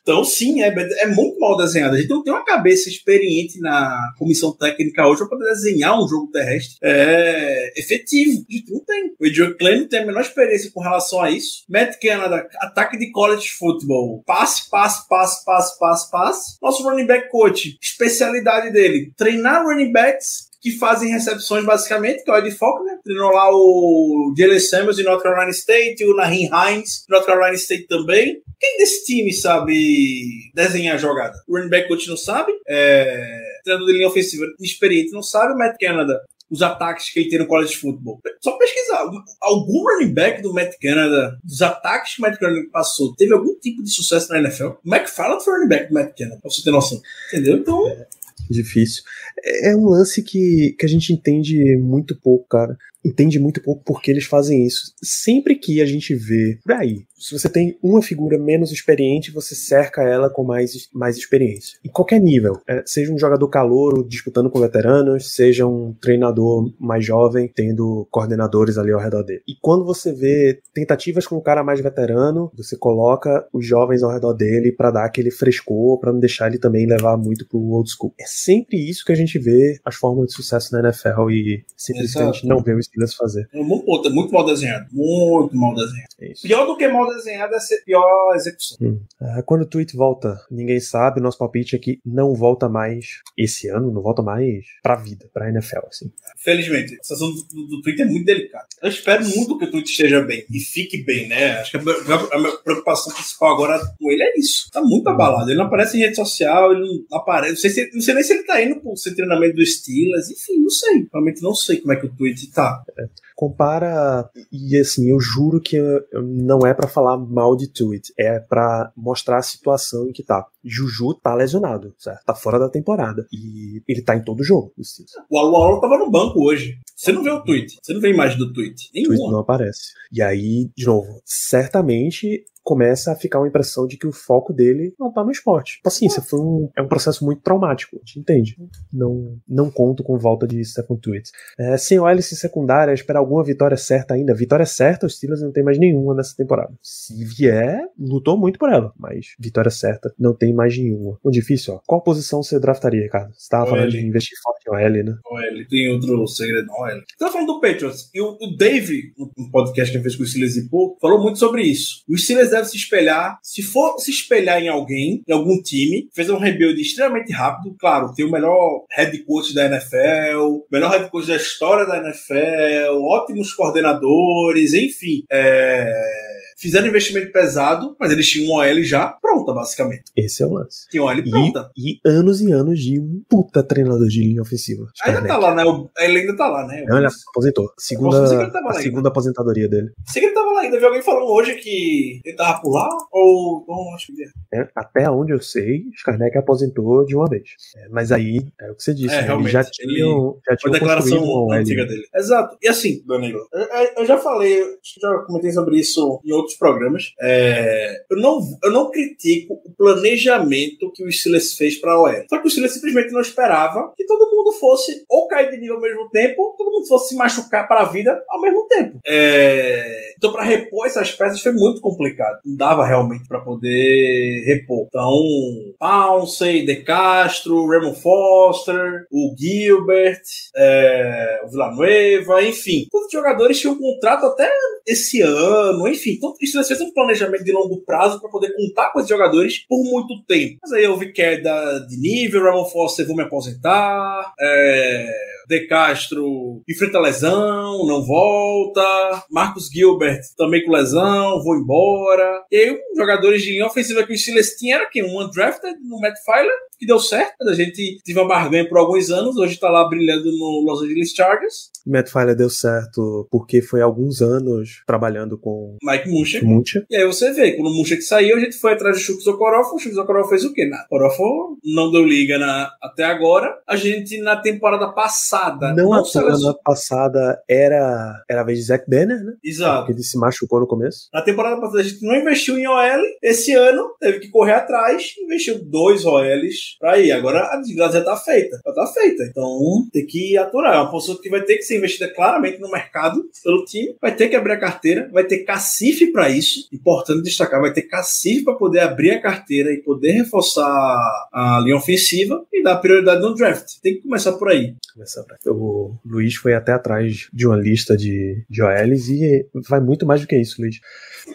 Então, sim, é, é muito mal desenhado. A gente não tem uma cabeça experiente na comissão técnica hoje para desenhar um jogo terrestre é, efetivo. A gente não tem. O Adrian Klein não tem a menor experiência com relação a isso. Matt Canada, ataque de college football. Passe, passe, passe, passe, passe, passe. Nosso running back coach, especialidade dele, treinar running backs que fazem recepções basicamente, que é o Ed Faulkner. Treinou lá o Jalen Samuels de North Carolina State, o Naheem Hines de North Carolina State também. Quem desse time sabe desenhar a jogada? O running back coach não sabe, é... treinador de linha ofensiva experiente não sabe, o Matt Canada os ataques que ele tem no college football. Só pesquisar. Algum running back do Matt Canada, dos ataques que o Matt Canada passou, teve algum tipo de sucesso na NFL? O McFarland foi running back do Matt Canada, pra você ter noção. Entendeu? Então, Difícil. É é um lance que, que a gente entende muito pouco, cara. Entende muito pouco porque eles fazem isso. Sempre que a gente vê por aí, se você tem uma figura menos experiente, você cerca ela com mais, mais experiência. Em qualquer nível. É, seja um jogador calouro disputando com veteranos, seja um treinador mais jovem tendo coordenadores ali ao redor dele. E quando você vê tentativas com um cara mais veterano, você coloca os jovens ao redor dele para dar aquele frescor, para não deixar ele também levar muito pro old school. É sempre isso que a gente vê as fórmulas de sucesso na NFL e gente Exato. não vê o Steelers fazer. é muito, muito mal desenhado. Muito mal desenhado. É. Pior do que mal desenhado é ser pior execução. Hum. Ah, quando o tweet volta, ninguém sabe. Nosso palpite é que não volta mais esse ano, não volta mais pra vida, pra NFL, assim. Felizmente, a situação do, do, Twitter é muito delicada. Eu espero muito que o Twitter esteja bem e fique bem, né? Acho que a, minha- a minha preocupação principal agora com ele é isso. Tá muito abalado. Ele não aparece em rede social, ele não aparece. Não sei, se- não sei nem se ele tá indo pro seu treinamento do Steelers, enfim, não sei. Realmente não sei como é que o Twitter tá. Compara, e assim, eu juro que não é pra falar mal de tweet, é pra mostrar a situação em que tá. Juju tá lesionado, certo? Tá fora da temporada. E ele tá em todo jogo. Steelers. O Alualo tava no banco hoje. Você não vê o tweet. Você não vê a imagem do tweet. O tweet Nenhuma. não aparece. E aí, de novo, certamente começa a ficar uma impressão de que o foco dele não tá no esporte. Paciência, foi um, é um processo muito traumático, a gente entende. Não, não conto com volta de Stephen Tweets. É, sem o hélice secundária, esperar alguma vitória certa ainda. Vitória certa, os Steelers não tem mais nenhuma nessa temporada. Se vier, lutou muito por ela, mas vitória certa, não tem mais nenhuma. Muito difícil, ó. Qual posição você draftaria, Ricardo? Você tava OL. falando de investir forte em OL, né? Ele tem outro segredo, ele. Você tá falando do Patriots. E o, o Dave, no podcast que ele fez com o Steelers e Paul, falou muito sobre isso. O Steelers deve se espelhar, se for se espelhar em alguém, em algum time, fez um rebuild extremamente rápido. Claro, tem o melhor head coach da NFL, melhor head coach da história da NFL, ótimos coordenadores, enfim. É... Fizeram investimento pesado, mas eles tinham um OL já pronta, basicamente. Esse é o lance. Tinha um OL pronta. E, e anos e anos de um puta treinador de linha ofensiva. Ainda tá lá, né? O- Ele ainda tá lá, né? Não, ele aposentou. Segunda, ele a lá segunda aposentadoria dele. Sei que ele tava lá ainda. Vi alguém falando hoje que ele tava por lá, ou. Não, acho que. É, até onde eu sei, Skarnek aposentou de uma vez. É, mas aí, é o que você disse, É, né? eles já ele- tinham, já Foi tinham a declaração construído OL. antiga dele. Exato. E assim, Danilo, eu, eu- já falei, já comentei sobre isso em outros programas. É, eu, não, eu não critico o planejamento que o Steelers fez pra OL. Só que o Steelers simplesmente não esperava que todo mundo fosse ou cair de nível ao mesmo tempo, todo mundo fosse se machucar para a vida ao mesmo tempo. É, Então, para repor essas peças foi muito complicado. Não dava realmente para poder repor. Então, Pouncey, De Castro, Raymond Foster, o Gilbert, é, o Villanueva, enfim. Todos os jogadores tinham um contrato até esse ano, enfim. Então, isso fez um planejamento de longo prazo para poder contar com esses jogadores por muito tempo. Mas aí houve queda de nível, Ramon Foster, vou me aposentar, é, De Castro enfrenta lesão, não volta, Marcos Gilbert também com lesão, vou embora. E aí, jogadores de ofensiva que o Steelers tinha era quem? Um undrafted no Matt Filer, que deu certo. A gente teve uma barganha por alguns anos, hoje tá lá brilhando no Los Angeles Chargers. Matt Filer deu certo porque foi alguns anos trabalhando com Mike Munchak. Muncha. E aí você vê, quando o Munchak saiu, a gente foi atrás do Chuck Zokorov, o Chuck Zokorov fez o quê? Nada. Zokorov não deu liga na, até agora. A gente, na temporada passada... Não, a selecion- semana passada era, era a vez de Zack Banner, né? Exato. Porque ele se machucou no começo. Na temporada passada a gente não investiu em OL. Esse ano teve que correr atrás, investiu dois OLs pra ir. Agora a desgraça já tá feita. Já tá feita. Então tem que aturar. É uma posição que vai ter que ser investida claramente no mercado pelo time. Vai ter que abrir a carteira. Vai ter cacife pra isso. Importante destacar, vai ter cacife pra poder abrir a carteira e poder reforçar a linha ofensiva e dar prioridade no draft. Tem que começar por aí. Começar pra- O Luiz foi até atrás de uma lista de, de OLs e vai muito mais do que isso, Luiz.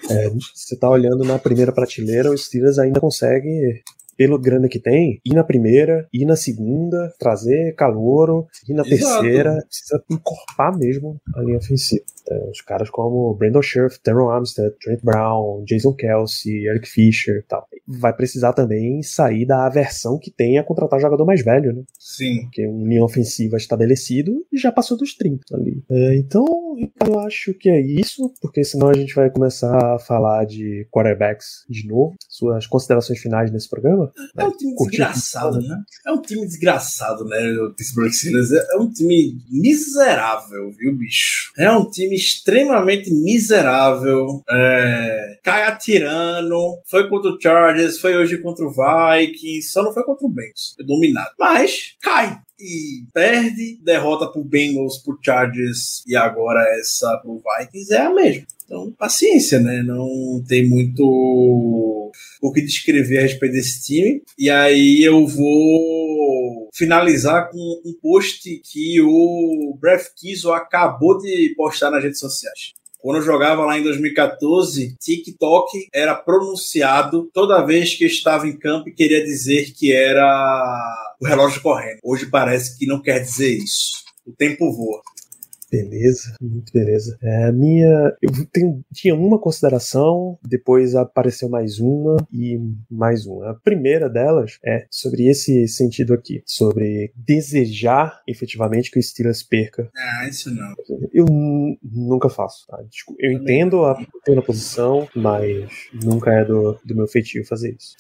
É, você tá olhando na primeira prateleira, o Steelers ainda consegue, pelo grana que tem, ir na primeira, ir na segunda, trazer calouro, ir na Exato. terceira, precisa encorpar mesmo a linha ofensiva. Então, os caras como Brandon Scherf, Teron Armstead, Trent Brown, Jason Kelsey, Eric Fisher e tal. Vai precisar também sair da aversão que tem a contratar jogador mais velho, né? Sim. que é um linha ofensiva estabelecido e já passou dos 30 ali. É, então, eu acho que é isso, porque senão a gente vai começar a falar de quarterbacks de novo. Suas considerações finais nesse programa? É um time desgraçado, né? É um time desgraçado, né? O Pittsburgh Steelers é é um time miserável, viu, bicho? É um time extremamente miserável. É... Cai atirando. Foi contra o Chargers, foi hoje contra o Vikings. Só não foi contra o Bengals. Foi dominado. Mas cai. E perde, derrota pro Bengals, pro Chargers e agora essa pro Vikings é a mesma. Então, paciência, né? Não tem muito o que descrever a respeito desse time. E aí eu vou finalizar com um post que o Bref Kizo acabou de postar nas redes sociais. Quando eu jogava lá em 2014, TikTok era pronunciado toda vez que estava em campo e queria dizer que era o relógio correndo. Hoje parece que não quer dizer isso. O tempo voa. Beleza, muito beleza. É, a minha. Eu tenho, tinha uma consideração, depois apareceu mais uma e mais uma. A primeira delas é sobre esse sentido aqui, sobre desejar efetivamente que o Steelers perca Ah, isso não. Eu nunca faço, tá? Eu entendo a entendo a posição, mas nunca é do, do meu feitio fazer isso.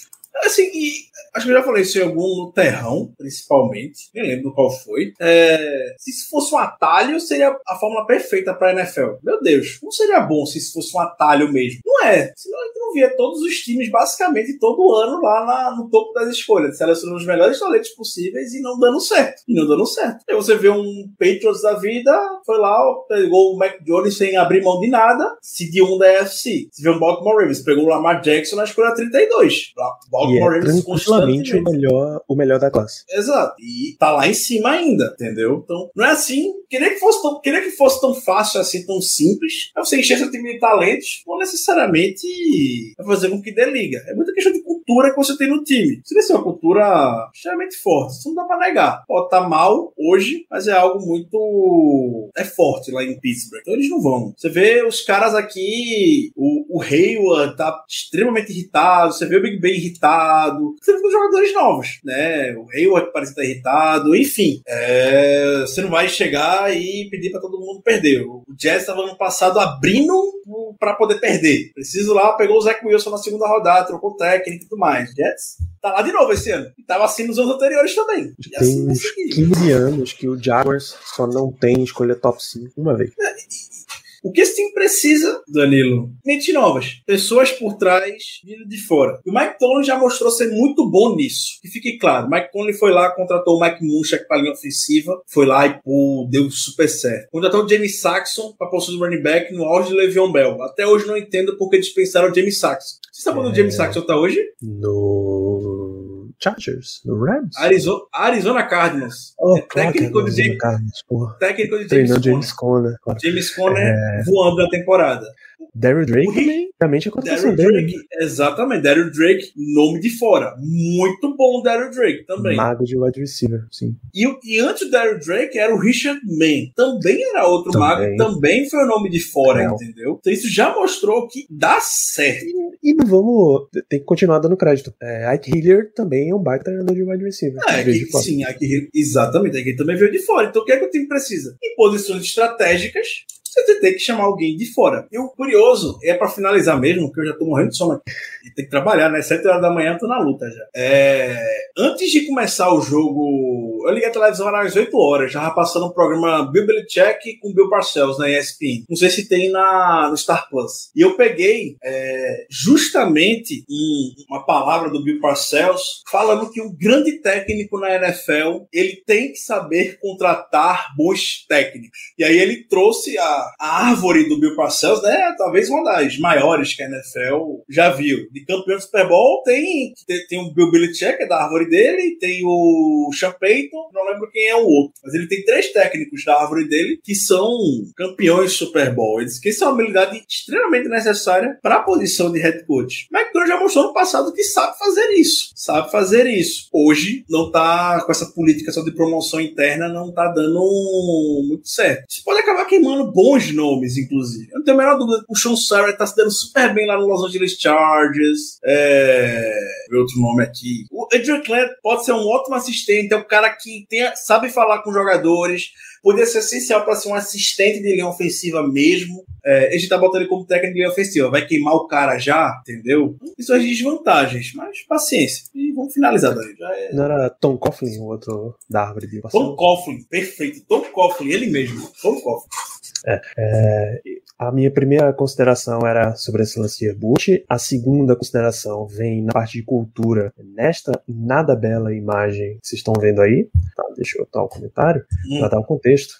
Assim, e acho que eu já falei isso em algum Terrão, principalmente. Nem lembro qual foi. É, se isso fosse um atalho, seria a fórmula perfeita pra NFL. Meu Deus, não seria bom se isso fosse um atalho mesmo. Não é. Senão a gente não via todos os times, basicamente, todo ano lá na- no topo das escolhas, selecionando os melhores talentos possíveis e não dando certo. E não dando certo. Aí você vê um Patriots da vida, foi lá, pegou o Mac Jones sem abrir mão de nada, CD1 da AFC. Você vê um Baltimore Ravens, pegou o Lamar Jackson na escolha 32. E Baltimore é tranquilamente o melhor, o melhor da classe. Exato. E tá lá em cima ainda, entendeu? Então, não é assim. Queria que fosse tão, queria que fosse tão fácil assim, tão simples. É você encher seu time de talentos, não necessariamente é fazer com que dê liga. É muita questão de cultura que você tem no time. Você tem uma cultura extremamente forte. Isso não dá pra negar. Pode estar mal hoje, mas é algo muito. É forte lá em Pittsburgh. Então eles não vão. Você vê os caras aqui, o, o Hayward tá extremamente irritado. Você vê o Big Ben irritado. Você vê os jogadores novos, né? O Hayward parece estar irritado. Enfim, é, você não vai chegar e pedir pra todo mundo perder. O Jazz estava ano passado abrindo pra poder perder. Preciso lá, pegou o Zach Wilson na segunda rodada, trocou técnico e tudo mais. Jets tá lá de novo esse ano. E tava assim nos anos anteriores também. E assim Tem vai uns seguir. 15 anos que o Jaguars só não tem escolha top 5 uma vez. O que esse time precisa, Danilo? Mente novas. Pessoas por trás, vindo de fora. O Mike Tomlin já mostrou ser muito bom nisso. Que fique claro, o Mike Tomlin foi lá, contratou o Mike Munchak pra linha ofensiva, foi lá e pô, deu super certo. Contratou o Jamie Saxon pra postura do running back no auge de Le'Veon Bell. Até hoje não entendo porque dispensaram o Jamie Saxon. Você sabe onde o Jamie Saxon tá hoje? No Chargers, no Rams. Arizona, Arizona Cardinals. Oh, é claro técnico é do James- Cardinals. Técnico de James Conner. James Conner. claro. James Conner É. voando na temporada. Daryl Drake também. Realmente a contratação dele. Drake, exatamente. Daryl Drake, nome de fora. Muito bom Daryl Drake também. Mago de wide receiver, sim. E, e antes do Daryl Drake era o Richard Mann. Também era outro Também. mago, também foi o nome de fora, Real. entendeu? Então isso já mostrou que dá certo. E não vamos. Tem que continuar dando crédito. É, Ike Hilliard também é um baita treinador de wide receiver. É, Veio que, sim, aqui, exatamente, aqui também veio de fora. Então o que é que o time precisa? Em posições estratégicas, você tem que chamar alguém de fora. E o curioso, é pra finalizar mesmo, porque eu já tô morrendo de sono aqui. E tem que trabalhar, né? 7 horas da manhã eu tô na luta já. É, Antes de começar o jogo, eu liguei a televisão às 8 horas, já passando o programa Bill Belichick com Bill Parcells na ESPN. Não sei se tem na, no Star Plus. E eu peguei é, justamente um- uma palavra do Bill Parcells falando que um grande técnico na NFL ele tem que saber contratar bons técnicos. E aí ele trouxe a, a árvore do Bill Parcells, né? Talvez uma das maiores que a NFL já viu. De campeão do Super Bowl tem, tem, tem o Bill Belichick, é da árvore dele, tem o Sean Payton, não lembro quem é o outro. Mas ele tem três técnicos da árvore dele que são campeões de Super Bowl. Ele disse que é uma habilidade extremamente necessária para a posição de head coach. McDonald já mostrou no passado que sabe fazer isso. Sabe fazer isso. Hoje não tá com essa política só de promoção interna, não tá dando muito certo. Isso pode acabar queimando bons nomes, inclusive. Eu não tenho a menor dúvida o Sean Sarah tá se dando super bem lá no Los Angeles Chargers. É... outro nome aqui. O Adrian Clare pode ser um ótimo assistente, é um cara que tem, sabe falar com jogadores, poderia ser essencial para ser um assistente de linha ofensiva mesmo. É, a gente tá botando ele como técnico de linha ofensiva. Vai queimar o cara já, entendeu? Isso é desvantagens, mas paciência. E vamos finalizar daí. É... Não era Tom Coughlin, o outro da árvore de Tom Coughlin, perfeito. Tom Coughlin, ele mesmo. Tom Coughlin. É, a minha primeira consideração era sobre esse lance de reboot. A segunda consideração vem na parte de cultura. Nesta nada bela imagem que vocês estão vendo aí. Tá, deixa eu botar o comentário Hum. para dar o contexto.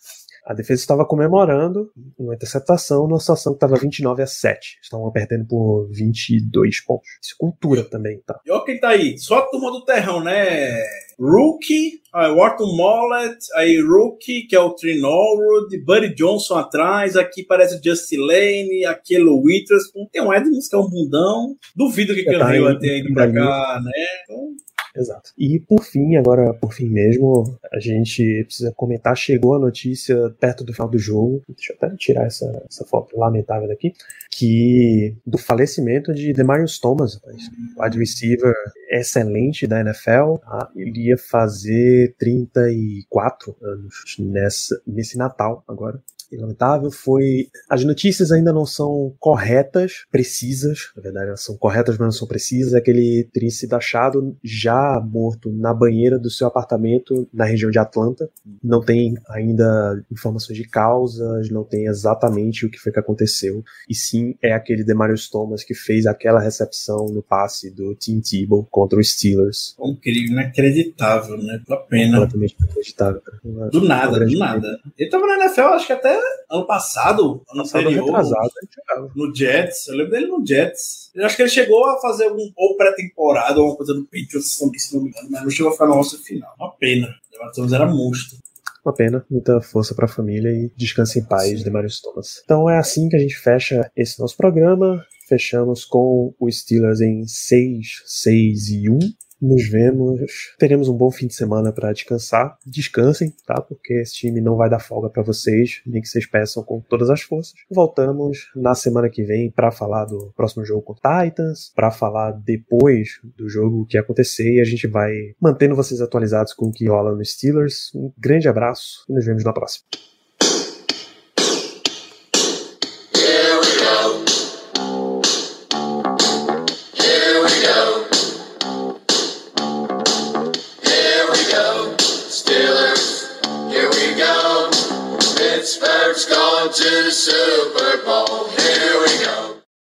A defesa estava comemorando uma interceptação numa situação que estava 29 a 7. Estavam perdendo por 22 pontos. Isso é cultura também, tá? E olha quem tá aí. Só a turma do terrão, né? Rookie, aí Wharton Mollett, aí Rookie, que é o Trin Norwood, Buddy Johnson atrás, aqui parece o Justin Lane, aquele Witherspoon, tem um Edmonds que é um bundão. Duvido que aquele tá Rio aí, vai ter ido pra dali. cá, né? Então, Exato. E por fim, agora por fim mesmo, a gente precisa comentar, chegou a notícia perto do final do jogo, deixa eu até tirar essa, essa foto lamentável daqui, que do falecimento de Demarius Thomas, rapaz, wide receiver excelente da NFL, tá? ele ia fazer 34 anos nessa, nesse Natal agora. E lamentável foi. As notícias ainda não são corretas, precisas. Na verdade, elas são corretas, mas não são precisas. É que ele teria sido achado já morto na banheira do seu apartamento na região de Atlanta. Não tem ainda informações de causas, não tem exatamente o que foi que aconteceu. E sim, é aquele Demarius Thomas que fez aquela recepção no passe do Tim Tebow contra os Steelers. é incrível, inacreditável, né? Uma pena. Completamente inacreditável. Uma- Do nada, do nada. Ele tava na NFL, acho que até ano passado, ano Passado anterior. retrasado, a no Jets. Eu lembro dele no Jets. Eu acho que ele chegou a fazer algum ou pré-temporada ou alguma coisa do Patriots também, se não me engano, mas não chegou a ficar no roster final. Uma pena. O Matheus era monstro. Uma pena, muita força pra família e descanse em paz, Demarius Thomas. Então é assim que a gente fecha esse nosso programa. Fechamos com os Steelers em 6, 6 e 1. Nos vemos. Teremos um bom fim de semana para descansar. Descansem, tá? Porque esse time não vai dar folga para vocês, nem que vocês peçam com todas as forças. Voltamos na semana que vem para falar do próximo jogo com Titans, para falar depois do jogo que acontecer e a gente vai mantendo vocês atualizados com o que rola no Steelers. Um grande abraço e nos vemos na próxima. To the Super Bowl. Here we go.